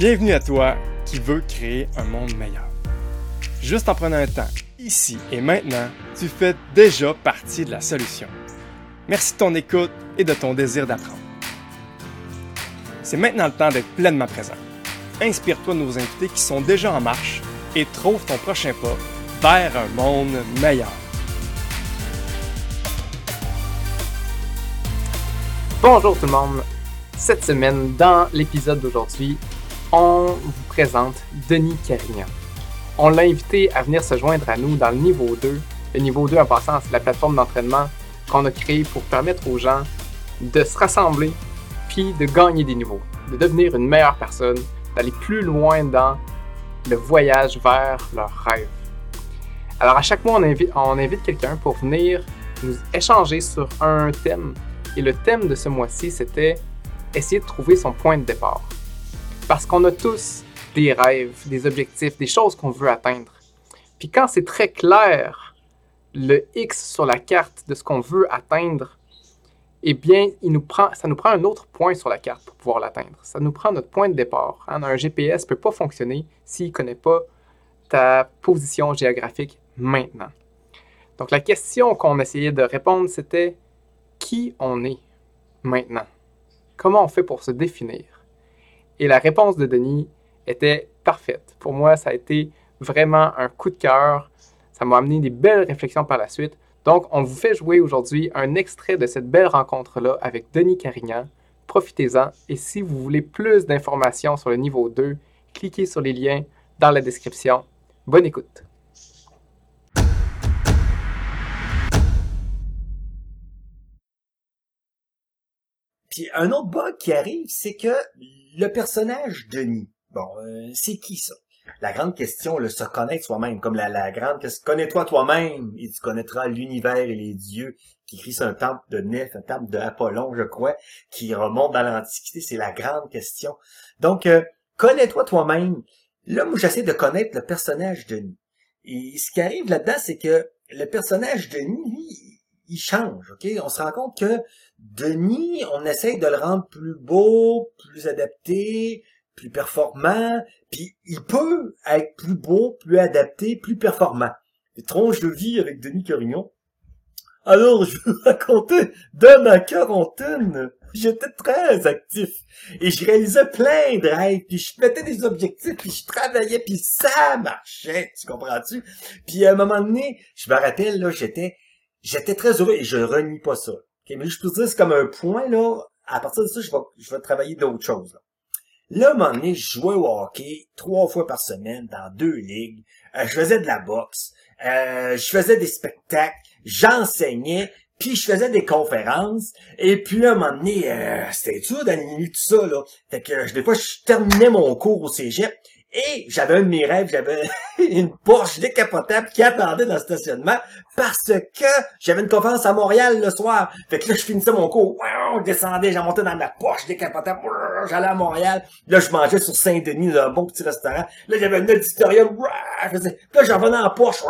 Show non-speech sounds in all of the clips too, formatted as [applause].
Bienvenue à toi qui veux créer un monde meilleur. Juste en prenant un temps, ici et maintenant, tu fais déjà partie de la solution. Merci de ton écoute et de ton désir d'apprendre. C'est maintenant le temps d'être pleinement présent. Inspire-toi de nos invités qui sont déjà en marche et trouve ton prochain pas vers un monde meilleur. Bonjour tout le monde. Cette semaine, dans l'épisode d'aujourd'hui, on vous présente Denis Carignan. On l'a invité à venir se joindre à nous dans le niveau 2. Le niveau 2, en passant, c'est la plateforme d'entraînement qu'on a créée pour permettre aux gens de se rassembler puis de gagner des niveaux, de devenir une meilleure personne, d'aller plus loin dans le voyage vers leur rêve. Alors à chaque mois, on invite, on invite quelqu'un pour venir nous échanger sur un thème. Et le thème de ce mois-ci, c'était essayer de trouver son point de départ. Parce qu'on a tous des rêves, des objectifs, des choses qu'on veut atteindre. Puis quand c'est très clair, le X sur la carte de ce qu'on veut atteindre, eh bien, ça nous prend un autre point sur la carte pour pouvoir l'atteindre. Ça nous prend notre point de départ. Hein. Un GPS ne peut pas fonctionner s'il ne connaît pas ta position géographique maintenant. Donc la question qu'on essayait de répondre, c'était qui on est maintenant? Comment on fait pour se définir? Et la réponse de Denis était parfaite. Pour moi, ça a été vraiment un coup de cœur. Ça m'a amené des belles réflexions par la suite. Donc, on vous fait jouer aujourd'hui un extrait de cette belle rencontre-là avec Denis Carignan. Profitez-en et si vous voulez plus d'informations sur le niveau 2, cliquez sur les liens dans la description. Bonne écoute! Un autre bug qui arrive, c'est que le personnage Denis, bon, euh, c'est qui ça? La grande question, le se connaître soi-même, comme la, la grande question, connais-toi toi-même et tu connaîtras l'univers et les dieux, qui écrit sur un temple de Nef, un temple de Apollon, je crois, qui remonte dans l'Antiquité, c'est la grande question. Donc, euh, connais-toi toi-même. Là, moi, j'essaie de connaître le personnage Denis. Et ce qui arrive là-dedans, c'est que le personnage Denis, lui, il change, ok? On se rend compte que Denis, on essaye de le rendre plus beau, plus adapté, plus performant, puis il peut être plus beau, plus adapté, plus performant. Tronches de vie avec Denis Carignon. Alors, je vous [laughs] raconter, dans ma quarantaine, j'étais très actif. Et je réalisais plein de rêves, puis je mettais des objectifs, puis je travaillais, puis ça marchait, tu comprends-tu? Puis à un moment donné, je me rappelle, là, j'étais, j'étais très heureux et je renie pas ça. mais je peux dire, c'est comme un point, là, à partir de ça, je vais, je vais travailler d'autres choses, là. Là, à un moment donné, je jouais au hockey trois fois par semaine dans deux ligues. Euh, je faisais de la boxe. Euh, je faisais des spectacles. J'enseignais. Puis je faisais des conférences. Et puis à un moment donné, euh, c'était dur d'animer tout ça. Là. Fait que des fois, je terminais mon cours au cégep. Et j'avais un de mes rêves, j'avais [laughs] une Porsche décapotable qui attendait dans le stationnement parce que j'avais une conférence à Montréal le soir. Fait que là, je finissais mon cours, je descendais, j'en montais dans ma Porsche décapotable, j'allais à Montréal. Là, je mangeais sur Saint-Denis dans un bon petit restaurant. Là, j'avais un auditorium, je faisais... là, j'en venais en Porsche,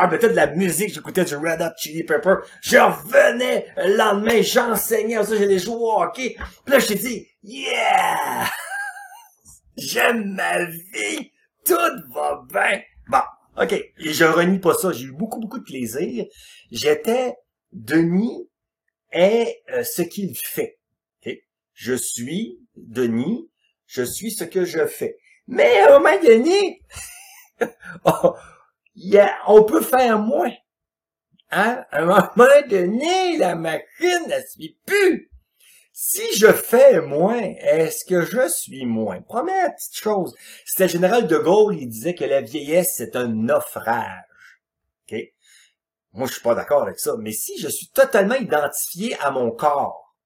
je mettais de la musique, j'écoutais du Red Hot Chili Pepper. Je revenais le lendemain, j'enseignais, ça, j'allais jouer au hockey. Puis là, je t'ai dit, yeah! J'aime ma vie. Tout va bien. Bon, OK. Et je renie pas ça. J'ai eu beaucoup, beaucoup de plaisir. J'étais Denis est euh, ce qu'il fait. OK? Je suis Denis. Je suis ce que je fais. Mais un moment donné, oh, on peut faire moins. Hein? À un moment donné, la machine ne suit plus. Si je fais moins, est-ce que je suis moins? Première petite chose, c'était le général de Gaulle, il disait que la vieillesse, c'est un naufrage. OK? Moi, je suis pas d'accord avec ça, mais si je suis totalement identifié à mon corps,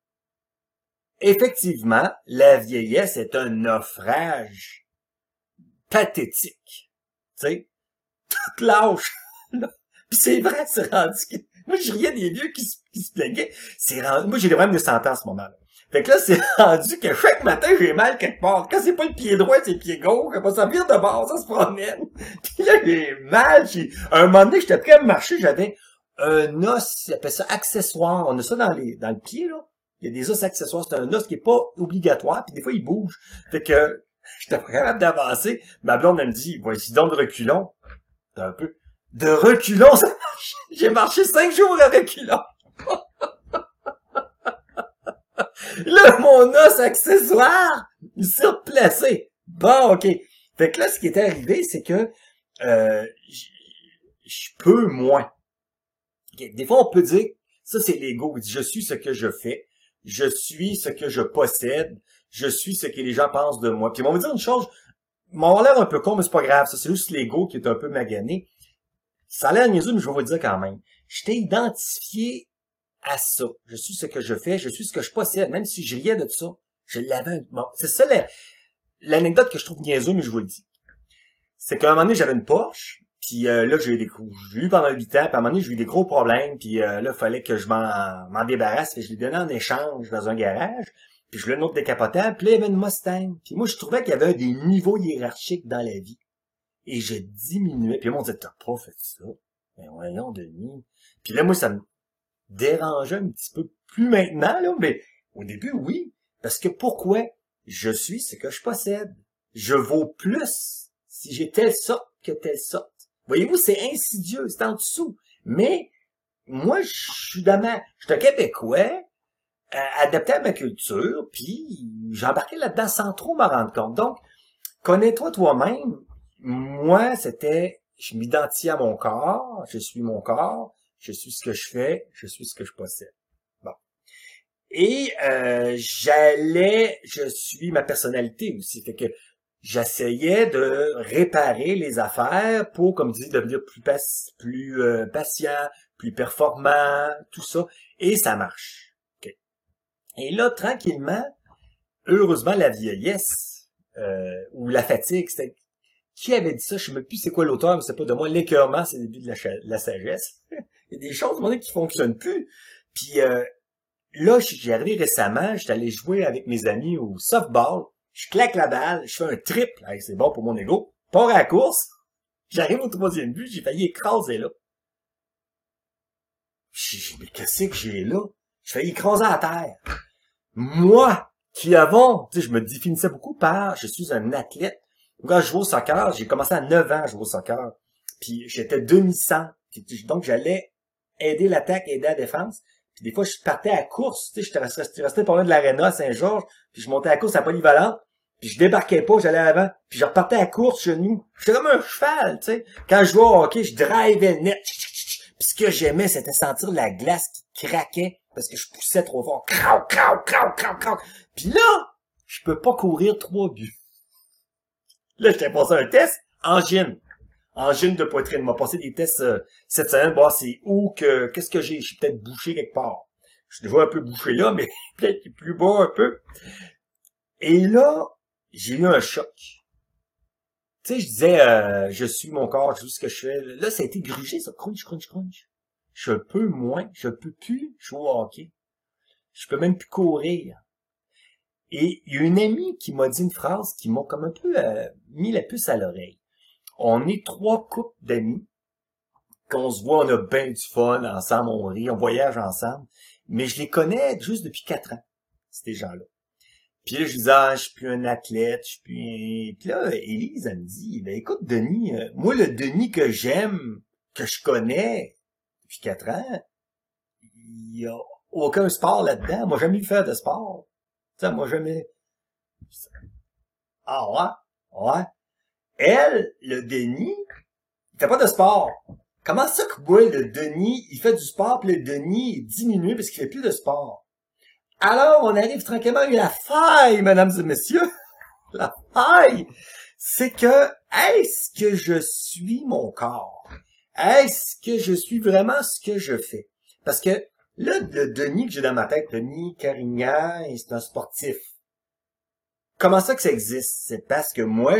effectivement, la vieillesse est un naufrage pathétique. Tu sais? Toute lâche. [laughs] Puis c'est vrai, c'est rendu moi, je riais des vieux qui se, plaignaient. C'est rendu... Moi, j'ai des problèmes de santé en ce moment. Là. Fait que là, c'est [laughs] rendu que chaque matin, j'ai mal quelque part. Quand c'est pas le pied droit, c'est le pied gauche. Quand ça vire de bord, ça se promène. [laughs] Puis là, j'ai mal. J'ai... un moment donné, j'étais prêt à marcher, j'avais un os, ils appellent ça accessoire. On a ça dans les dans le pied, là. Il y a des os accessoires. C'est un os qui est pas obligatoire, puis des fois, il bouge. Fait que [laughs] J'étais pas capable d'avancer. Ma blonde, elle me dit, voici donc de reculons. Un peu. De reculons, ça marche. J'ai marché cinq jours à reculons. Là, mon os accessoire, il s'est replacé. Bon, ok. Fait que là, ce qui est arrivé, c'est que euh, je peux moins. Des fois, on peut dire, ça c'est l'ego. Je suis ce que je fais. Je suis ce que je possède. Je suis ce que les gens pensent de moi. Puis on va me dire une chose, m'en l'air un peu con, mais c'est pas grave. Ça, c'est juste l'ego qui est un peu magané. Ça a l'air niaiseux, mais je vais vous le dire quand même. Je t'ai identifié à ça. Je suis ce que je fais, je suis ce que je possède. Même si je riais de ça, je l'avais. Bon, c'est ça l'anecdote que je trouve niaiseux, mais je vous le dis. C'est qu'à un moment donné, j'avais une Porsche, puis euh, là, j'ai eu des j'ai eu pendant huit ans, puis à un moment donné, j'ai eu des gros problèmes, puis euh, là, il fallait que je m'en, débarrasse, puis je l'ai donné en échange dans un garage, puis je voulais une autre décapotable, puis là, il y avait une Mustang. Puis moi, je trouvais qu'il y avait des niveaux hiérarchiques dans la vie. Et je diminuais. Puis moi, on disait, t'as pas fait ça? Mais voyons, Denis. Puis là, moi, ça me dérangeait un petit peu plus maintenant, là, mais au début, oui. Parce que pourquoi? Je suis ce que je possède? Je vaux plus si j'ai telle sorte que telle sorte. Voyez-vous, c'est insidieux, c'est en dessous. Mais moi, je suis ma... Je suis un Québécois, euh, adapté à ma culture, puis j'ai embarqué là-dedans sans trop me rendre compte. Donc, connais-toi toi-même. Moi, c'était, je m'identifie à mon corps, je suis mon corps, je suis ce que je fais, je suis ce que je possède. Bon. Et euh, j'allais, je suis ma personnalité aussi. Fait que j'essayais de réparer les affaires pour, comme dit, devenir plus, plus euh, patient, plus performant, tout ça. Et ça marche. Et là, tranquillement, heureusement, la vieillesse euh, ou la fatigue, c'était qui avait dit ça? Je ne sais plus c'est quoi l'auteur, mais c'est pas de moi. L'écœurement, c'est le début de la, sagesse. Il y a des choses qui qui fonctionnent plus. Puis euh, là, j'ai arrivé récemment, j'étais allé jouer avec mes amis au softball. Je claque la balle, je fais un triple. c'est bon pour mon ego. Pars à la course. J'arrive au troisième but, j'ai failli écraser là. J'ai mais qu'est-ce que j'ai là? J'ai failli écraser à terre. Moi, qui avant, tu sais, je me définissais beaucoup par, je suis un athlète. Quand je jouais au soccer, j'ai commencé à 9 ans à jouer au soccer. Puis j'étais demi-sang. Donc j'allais aider l'attaque, aider la défense. Puis des fois, je partais à course. Tu sais, je restais, resté pour de l'aréna Saint-Georges. Puis je montais à course à Polyvalente. Puis je débarquais pas, j'allais avant. Puis je repartais à course chez nous. J'étais comme un cheval, tu sais. Quand je jouais au hockey, je drivais net. Puis ce que j'aimais, c'était sentir la glace qui craquait parce que je poussais trop fort. Crau, crau, crau, crau, crau. Puis là, je peux pas courir trois buts. Là, j'étais passé un test en gym. Gym de poitrine. m'a passé des tests euh, cette semaine, voir c'est où que, qu'est-ce que j'ai. Je suis peut-être bouché quelque part. Je suis déjà un peu bouché là, mais [laughs] peut-être plus bas un peu. Et là, j'ai eu un choc. Tu sais, je disais, euh, je suis mon corps, je sais ce que je fais. Là, ça a été grugé, ça. Crunch, crunch, crunch. Je peux moins, je peux plus jouer au hockey. Je peux même plus courir. Et il y a une amie qui m'a dit une phrase qui m'a comme un peu euh, mis la puce à l'oreille. On est trois couples d'amis, qu'on se voit, on a bien du fun ensemble, on rit, on voyage ensemble, mais je les connais juste depuis quatre ans, ces gens-là. Puis là, je disais, ah, je suis plus un athlète, je suis plus... Puis là, Élise, elle me dit, ben écoute, Denis, euh, moi, le Denis que j'aime, que je connais depuis quatre ans, il y a aucun sport là-dedans. Moi, jamais faire de sport. Tu sais, moi, jamais... Ah ouais? Ouais. Elle, le Denis, il fait pas de sport. Comment ça que le Denis, il fait du sport, puis le Denis est diminué parce qu'il fait plus de sport? Alors, on arrive tranquillement à la faille, mesdames et messieurs. [laughs] La faille, c'est que est-ce que je suis mon corps? Est-ce que je suis vraiment ce que je fais? Parce que là, le Denis que j'ai dans ma tête, Denis Carignan, c'est un sportif. Comment ça que ça existe? C'est parce que moi,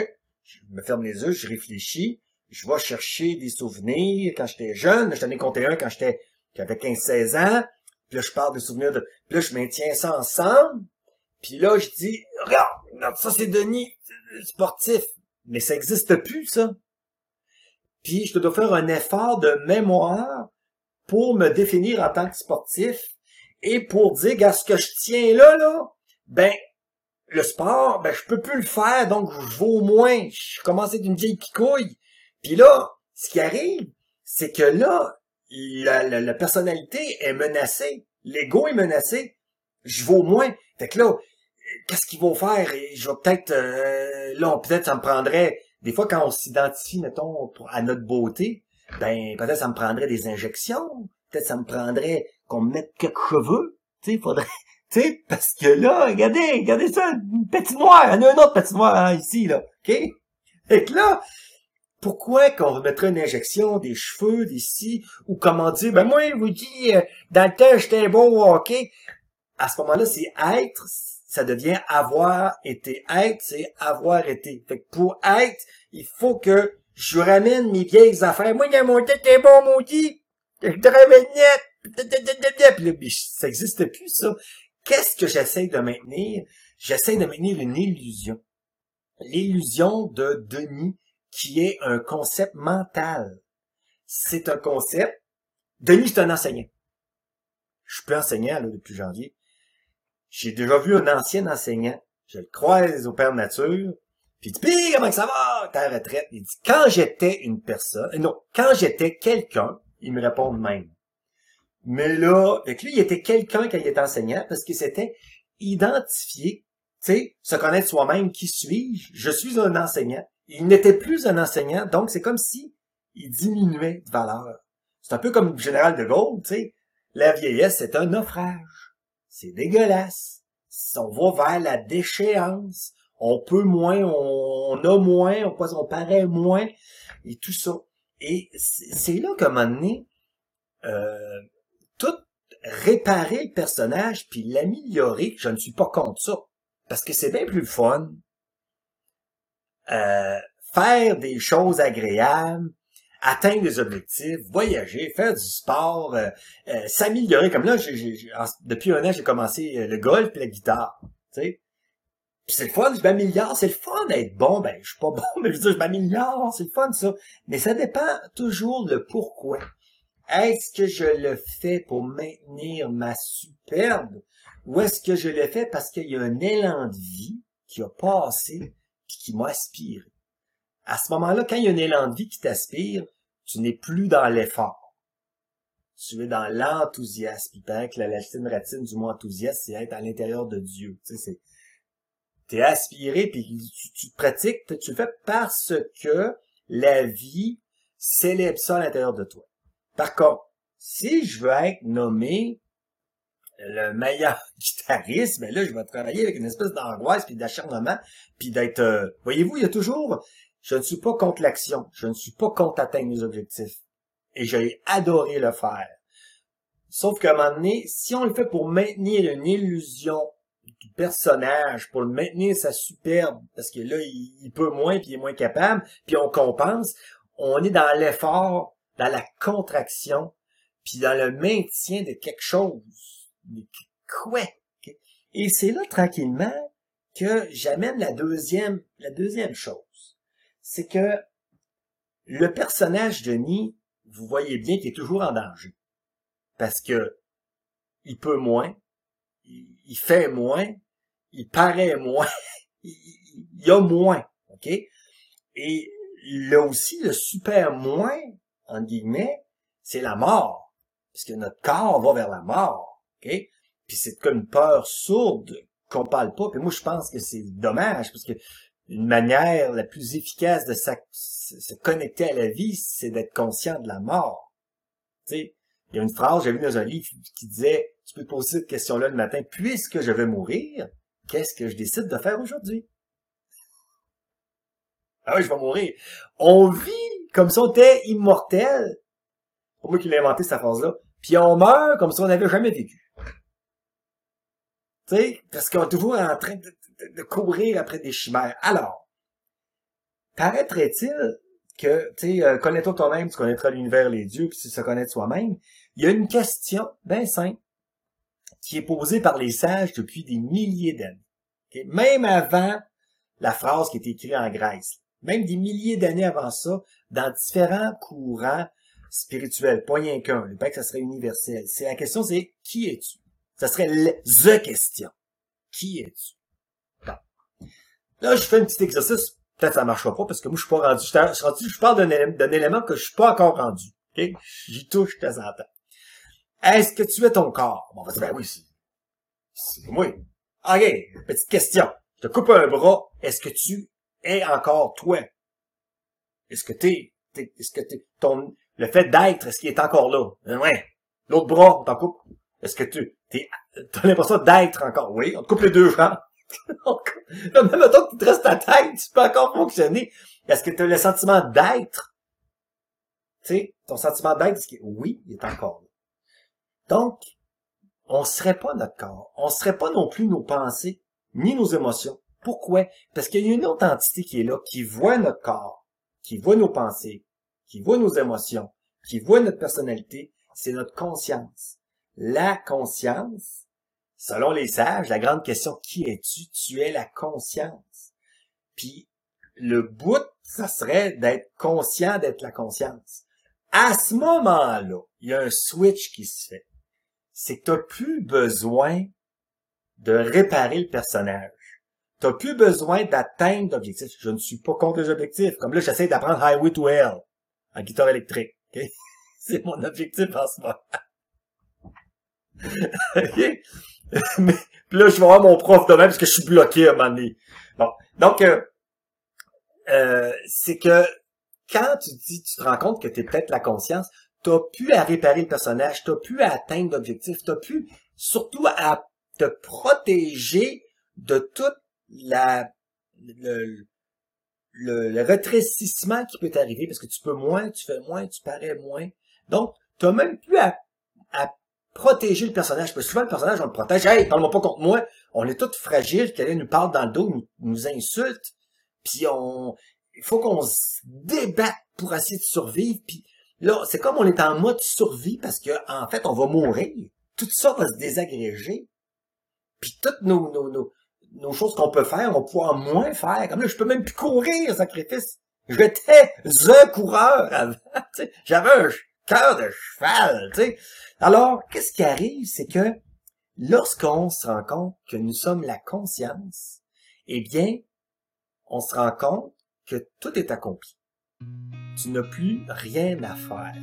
je me ferme les yeux, je réfléchis, je vais chercher des souvenirs quand j'étais jeune, je t'en ai compté un quand j'étais, j'avais 15-16 ans, puis là, je parle de souvenirs de... Puis là, je maintiens ça ensemble. Puis là, je dis, regarde, ça c'est Denis, sportif. Mais ça existe plus, ça. Puis je dois faire un effort de mémoire pour me définir en tant que sportif et pour dire, gars, ce que je tiens là, là, ben, le sport, ben, je peux plus le faire, donc je vaux moins. Je commence à être une vieille picouille. Puis là, ce qui arrive, c'est que là, la, personnalité est menacée. L'ego est menacé. Je vaux moins. Fait que là, qu'est-ce qu'ils vont faire? je vais peut-être, euh, là, peut-être ça me prendrait, des fois quand on s'identifie, mettons, à notre beauté, ben, peut-être ça me prendrait des injections. Peut-être ça me prendrait qu'on me mette quelques cheveux. Tu sais, faudrait, tu sais, parce que là, regardez, regardez ça, une patinoire, il y en a une autre patinoire hein, ici, là, OK? Et que là, pourquoi qu'on mettrait une injection des cheveux d'ici, ou comment dire, ben moi, je vous dis, euh, dans le temps, j'étais bon ok? À ce moment-là, c'est être, ça devient avoir été. Être, c'est avoir été. Fait que pour être, il faut que je ramène mes vieilles affaires. Moi, dans mon tête, t'es bon, maudit. Je travaille net. Puis ça existe plus, ça. Qu'est-ce que j'essaie de maintenir? J'essaie de maintenir une illusion. L'illusion de Denis, qui est un concept mental. C'est un concept. Denis, c'est un enseignant. Je suis plus enseignant là, depuis janvier. J'ai déjà vu un ancien enseignant. Je le croise au Père Nature. Puis il dit, comment ça va, ta retraite? Il dit, quand j'étais une personne, non, quand j'étais quelqu'un, il me répond même. Mais là, avec lui, il était quelqu'un quand il était enseignant parce que c'était identifié, tu sais, se connaître soi-même, qui suis-je? Je suis un enseignant. Il n'était plus un enseignant, donc c'est comme si il diminuait de valeur. C'est un peu comme le général de Gaulle, tu sais. La vieillesse, c'est un naufrage. C'est dégueulasse. On va vers la déchéance. On peut moins, on, a moins, on, on paraît moins, et tout ça. Et c'est là qu'à un moment donné, euh, réparer le personnage puis l'améliorer, je ne suis pas contre ça. Parce que c'est bien plus fun. Euh, faire des choses agréables, atteindre des objectifs, voyager, faire du sport, euh, euh, s'améliorer. Comme là, depuis un an, j'ai commencé le golf et la guitare. Tu sais. Puis c'est le fun, je m'améliore, c'est le fun d'être bon. Ben, je suis pas [laughs] bon, mais je veux dire, je m'améliore, c'est le fun, ça. Mais ça dépend toujours de pourquoi. Est-ce que je le fais pour maintenir ma superbe ou est-ce que je le fais parce qu'il y a un élan de vie qui a passé et qui m'a aspiré? À ce moment-là, quand il y a un élan de vie qui t'aspire, tu n'es plus dans l'effort. Tu es dans l'enthousiasme. Il paraît que la latine ratine du mot enthousiasme, c'est être à l'intérieur de Dieu. Tu sais, t'es aspiré, puis tu, tu pratiques, tu le fais parce que la vie célèbre ça à l'intérieur de toi. Par contre, si je veux être nommé le meilleur [laughs] guitariste, ben là, je vais travailler avec une espèce d'angoisse puis d'acharnement, puis d'être... Euh, voyez-vous, il y a toujours... Je ne suis pas contre l'action, je ne suis pas contre atteindre mes objectifs. Et j'ai adoré le faire. Sauf qu'à un moment donné, si on le fait pour maintenir une illusion du personnage, pour le maintenir sa superbe, parce que là, il, il peut moins, puis il est moins capable, puis on compense, on est dans l'effort dans la contraction, puis dans le maintien de quelque chose. quoi? Et c'est là, tranquillement, que j'amène la deuxième, la deuxième chose. C'est que le personnage de Denis, vous voyez bien qu'il est toujours en danger. Parce que il peut moins, il, fait moins, il paraît moins, [laughs] il, il, y a moins, ok? Et là aussi, le super moins en guillemets, c'est la mort. Parce que notre corps va vers la mort. OK? Puis c'est comme une peur sourde qu'on parle pas. Puis moi, je pense que c'est dommage, parce que une manière la plus efficace de se connecter à la vie, c'est d'être conscient de la mort. Tu sais, il y a une phrase, j'ai vu dans un livre qui disait, tu peux poser cette question-là le matin, puisque je vais mourir, qu'est-ce que je décide de faire aujourd'hui? Ah oui, je vais mourir. On vit comme si on était immortel. Pour moi qui l'ai inventé cette phrase-là. Puis on meurt comme si on n'avait jamais vécu. Tu sais, parce qu'on est toujours en train de, courir après des chimères. Alors, paraîtrait-il que, tu sais, euh, connais-toi toi-même, tu connaîtras l'univers, les dieux, puis tu se connaître soi-même. Il y a une question bien simple qui est posée par les sages depuis des milliers d'années. Même avant la phrase qui est écrite en Grèce même des milliers d'années avant ça, dans différents courants spirituels, pas rien qu'un. Le que ça serait universel. C'est la question, c'est qui es-tu? Ça serait la question. Qui es-tu? Là, je fais un petit exercice. Peut-être ça marchera pas parce que moi, je suis pas rendu. Je, suis rendu, je parle d'un élément, que je suis pas encore rendu. OK? J'y touche de temps en temps. Est-ce que tu es ton corps? Bon, on ben oui, c'est moi. OK, petite question. Je te coupe un bras. Est-ce que tu es encore toi? Est-ce que t'es, t'es est-ce que t'es, ton, le fait d'être, est-ce qu'il est encore là? Ben ouais. L'autre bras, on t'en coupe. Est-ce que tu, t'es, t'as l'impression d'être encore? Oui, on te coupe les deux jambes. [laughs] même mettons que tu te ta tête, tu peux encore fonctionner. Est-ce que tu as le sentiment d'être? Tu sais, ton sentiment d'être, oui, il est encore là. Donc, on serait pas notre corps. On serait pas non plus nos pensées, ni nos émotions. Pourquoi? Parce qu'il y a une autre entité qui est là, qui voit notre corps, qui voit nos pensées, qui voit nos émotions, qui voit notre personnalité. C'est notre conscience. La conscience, selon les sages, la grande question, qui es-tu? Tu es la conscience. Puis, le bout, ça serait d'être conscient d'être la conscience. À ce moment-là, il y a un switch qui se fait. C'est que t'as plus besoin de réparer le personnage. T'as plus besoin d'atteindre l'objectif. Je ne suis pas contre les objectifs. Comme là, j'essaie d'apprendre Highway to Hell en guitare électrique. [laughs] C'est mon objectif en ce moment. [laughs] Mais, puis là, je vais voir mon prof demain parce que je suis bloqué à un moment donné. Bon. Donc, euh, euh, c'est que quand tu dis, tu te rends compte que tu es peut-être la conscience, t'as pu à réparer le personnage, t'as pu à atteindre l'objectif, t'as pu surtout à te protéger de toute la le, le, rétrécissement qui peut t'arriver parce que tu peux moins, tu fais moins, tu parais moins. Donc, t'as même plus à, à protéger le personnage. Parce que souvent, le personnage, on le protège. Hey, parle-moi pas contre moi. On est tous fragiles. Quelqu'un nous parle dans le dos, nous, nous insulte. Puis on, il faut qu'on se débatte pour essayer de survivre. Puis là, c'est comme on est en mode survie parce que en fait, on va mourir. Tout ça va se désagréger. Puis toutes nos, nos, nos, nos choses qu'on peut faire, on va pouvoir moins faire. Comme là, je peux même plus courir, sacrifice. J'étais un coureur [laughs] avant. J'avais un cœur de cheval. Alors, qu'est-ce qui arrive, c'est que lorsqu'on se rend compte que nous sommes la conscience, eh bien, on se rend compte que tout est accompli. Tu n'as plus rien à faire.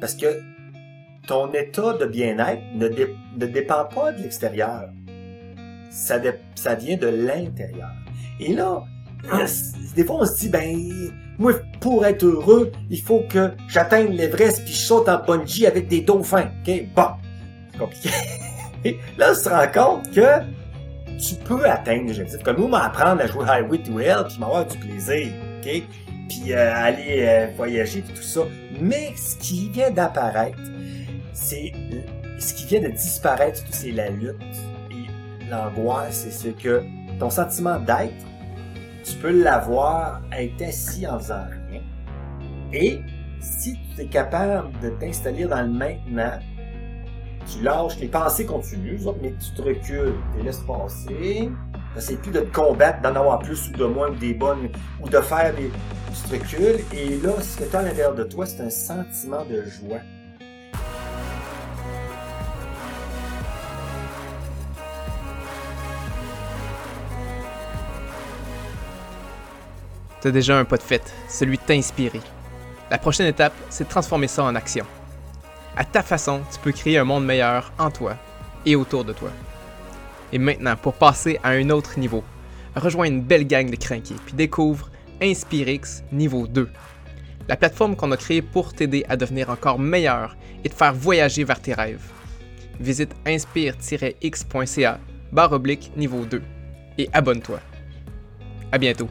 Parce que ton état de bien-être ne, ne, dépend pas de l'extérieur. Ça, ça vient de l'intérieur. Et là, [clears throat] des fois, on se dit, ben, moi, pour être heureux, il faut que j'atteigne l'Everest puis je saute en bungee avec des dauphins. OK? Bon. C'est compliqué. [laughs] là, on se rend compte que tu peux atteindre l'objectif. Comme nous, m'apprendre à jouer Highway to Hell puis m'avoir du plaisir. OK? Puis euh, aller euh, voyager puis tout ça. Mais ce qui vient d'apparaître, c'est ce qui vient de disparaître, c'est la lutte et l'angoisse. C'est que ton sentiment d'être tu peux l'avoir être assis en faisant rien. Et si tu es capable de t'installer dans le maintenant, tu lâches, les pensées continuent, mais tu te recules, tu les laisses passer. T'essaies plus de te combattre, d'en avoir plus ou de moins, ou des bonnes, ou de faire des... Tu te recules, et là, ce que tu as à l'intérieur de toi, c'est un sentiment de joie. T'as déjà un pas de fait, celui de t'inspirer. La prochaine étape, c'est de transformer ça en action. À ta façon, tu peux créer un monde meilleur en toi et autour de toi. Et maintenant, pour passer à un autre niveau, rejoins une belle gang de crinqués puis découvre InspireX niveau 2. La plateforme qu'on a créée pour t'aider à devenir encore meilleur et te faire voyager vers tes rêves. Visite inspire-x.ca barre oblique niveau 2 et abonne-toi. À bientôt.